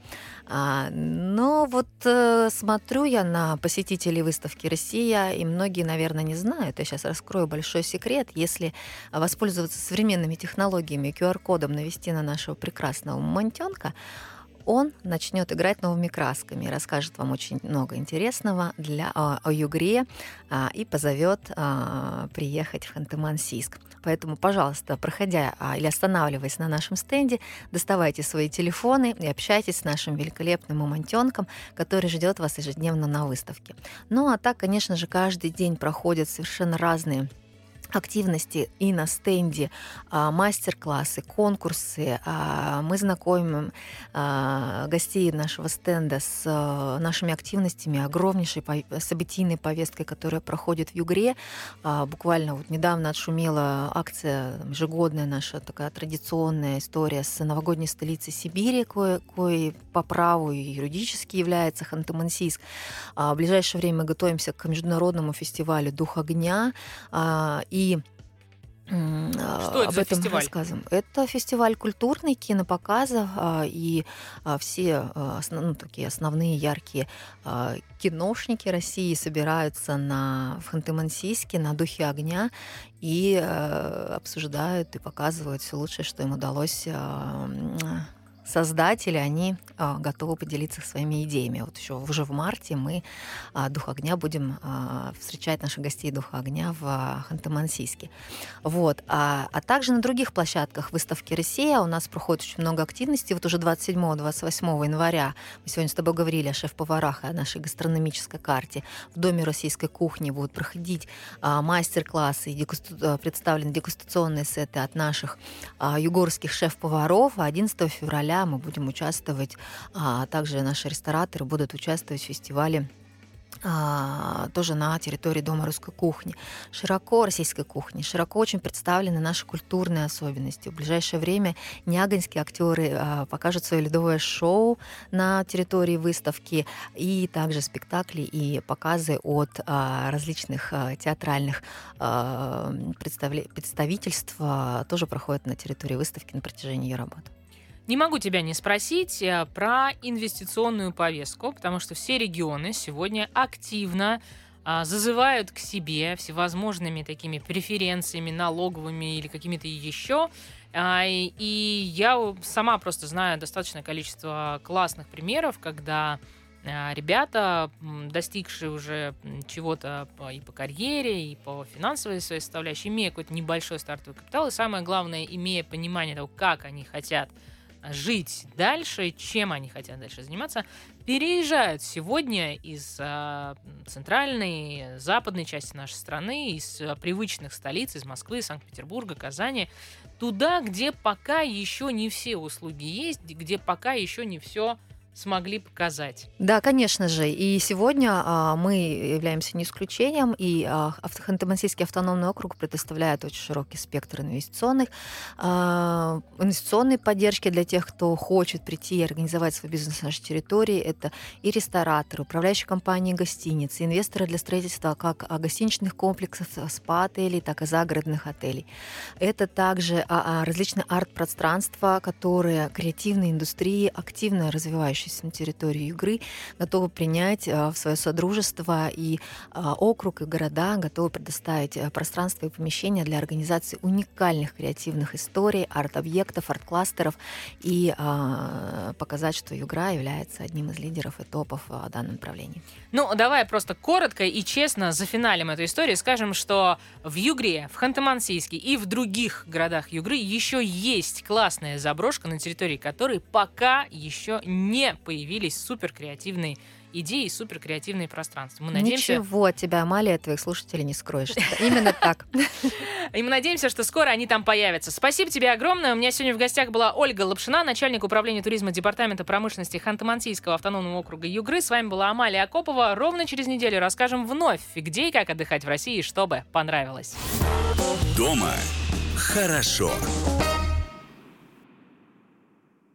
А, но вот э, смотрю я на посетителей выставки «Россия», и многие, наверное, не знают. Я сейчас раскрою большой секрет. Если воспользоваться современными технологиями, QR-кодом навести на нашего прекрасного мамонтенка, он начнет играть новыми красками, расскажет вам очень много интересного для, о, о Югре а, и позовет а, приехать в Ханты-Мансийск. Поэтому, пожалуйста, проходя а, или останавливаясь на нашем стенде, доставайте свои телефоны и общайтесь с нашим великолепным мамонтенком, который ждет вас ежедневно на выставке. Ну а так, конечно же, каждый день проходят совершенно разные активности и на стенде, а, мастер-классы, конкурсы. А, мы знакомим а, гостей нашего стенда с нашими активностями, огромнейшей событийной повесткой, которая проходит в Югре. Буквально вот недавно отшумела акция ежегодная наша такая традиционная история с новогодней столицей Сибири, кое, кое по праву и юридически является Ханты-Мансийск. В ближайшее время мы готовимся к международному фестивалю «Дух огня», и что это об этом фестиваль? рассказываем. Это фестиваль культурный, кинопоказов, а, и а, все а, ну, такие основные яркие киношники России собираются на, в Ханты-Мансийске на «Духе огня» и обсуждают и показывают все лучшее, что им удалось создатели, они а, готовы поделиться своими идеями. Вот еще уже в марте мы а, Дух огня будем а, встречать наших гостей Духа огня в а, Ханты-Мансийске. Вот. А, а также на других площадках выставки «Россия» у нас проходит очень много активностей. Вот уже 27-28 января мы сегодня с тобой говорили о шеф-поварах и о нашей гастрономической карте. В Доме российской кухни будут проходить мастер-классы, дегусту... А, представлены дегустационные сеты от наших югорских шеф-поваров. 11 февраля мы будем участвовать, а также наши рестораторы будут участвовать в фестивале а, тоже на территории Дома русской кухни. Широко российской кухни, широко очень представлены наши культурные особенности. В ближайшее время нягонские актеры а, покажут свое ледовое шоу на территории выставки и также спектакли и показы от а, различных театральных представительств тоже проходят на территории выставки на протяжении ее работы. Не могу тебя не спросить э, про инвестиционную повестку, потому что все регионы сегодня активно а, зазывают к себе всевозможными такими преференциями, налоговыми или какими-то еще. А, и я сама просто знаю достаточное количество классных примеров, когда а, ребята, достигшие уже чего-то и по карьере, и по финансовой своей составляющей, имея какой-то небольшой стартовый капитал, и самое главное, имея понимание того, как они хотят жить дальше, чем они хотят дальше заниматься, переезжают сегодня из э, центральной, западной части нашей страны, из э, привычных столиц, из Москвы, Санкт-Петербурга, Казани, туда, где пока еще не все услуги есть, где пока еще не все смогли показать. Да, конечно же. И сегодня а, мы являемся не исключением, и а, Ханты-Мансийский автономный округ предоставляет очень широкий спектр инвестиционных, а, инвестиционной поддержки для тех, кто хочет прийти и организовать свой бизнес на нашей территории. Это и рестораторы, управляющие компании гостиницы, инвесторы для строительства как а, гостиничных комплексов, спа-отелей, так и загородных отелей. Это также а, а, различные арт-пространства, которые креативные индустрии активно развивающиеся находящиеся на территории игры, готовы принять а, в свое содружество, и а, округ, и города готовы предоставить а, пространство и помещения для организации уникальных креативных историй, арт-объектов, арт-кластеров и показать, что Югра является одним из лидеров и топов в данном направлении. Ну, давай просто коротко и честно за финалем этой истории скажем, что в Югре, в Ханты-Мансийске и в других городах Югры еще есть классная заброшка, на территории которой пока еще не появились супер креативные идеи, супер креативные пространства. Мы надеемся... Ничего от тебя, Амалия, от твоих слушателей не скроешь. Именно так. [laughs] И мы надеемся, что скоро они там появятся. Спасибо тебе огромное. У меня сегодня в гостях была Ольга Лапшина, начальник управления туризма Департамента промышленности Ханты-Мансийского автономного округа Югры. С вами была Амалия Акопова. Ровно через неделю расскажем вновь, где и как отдыхать в России, чтобы понравилось. Дома хорошо.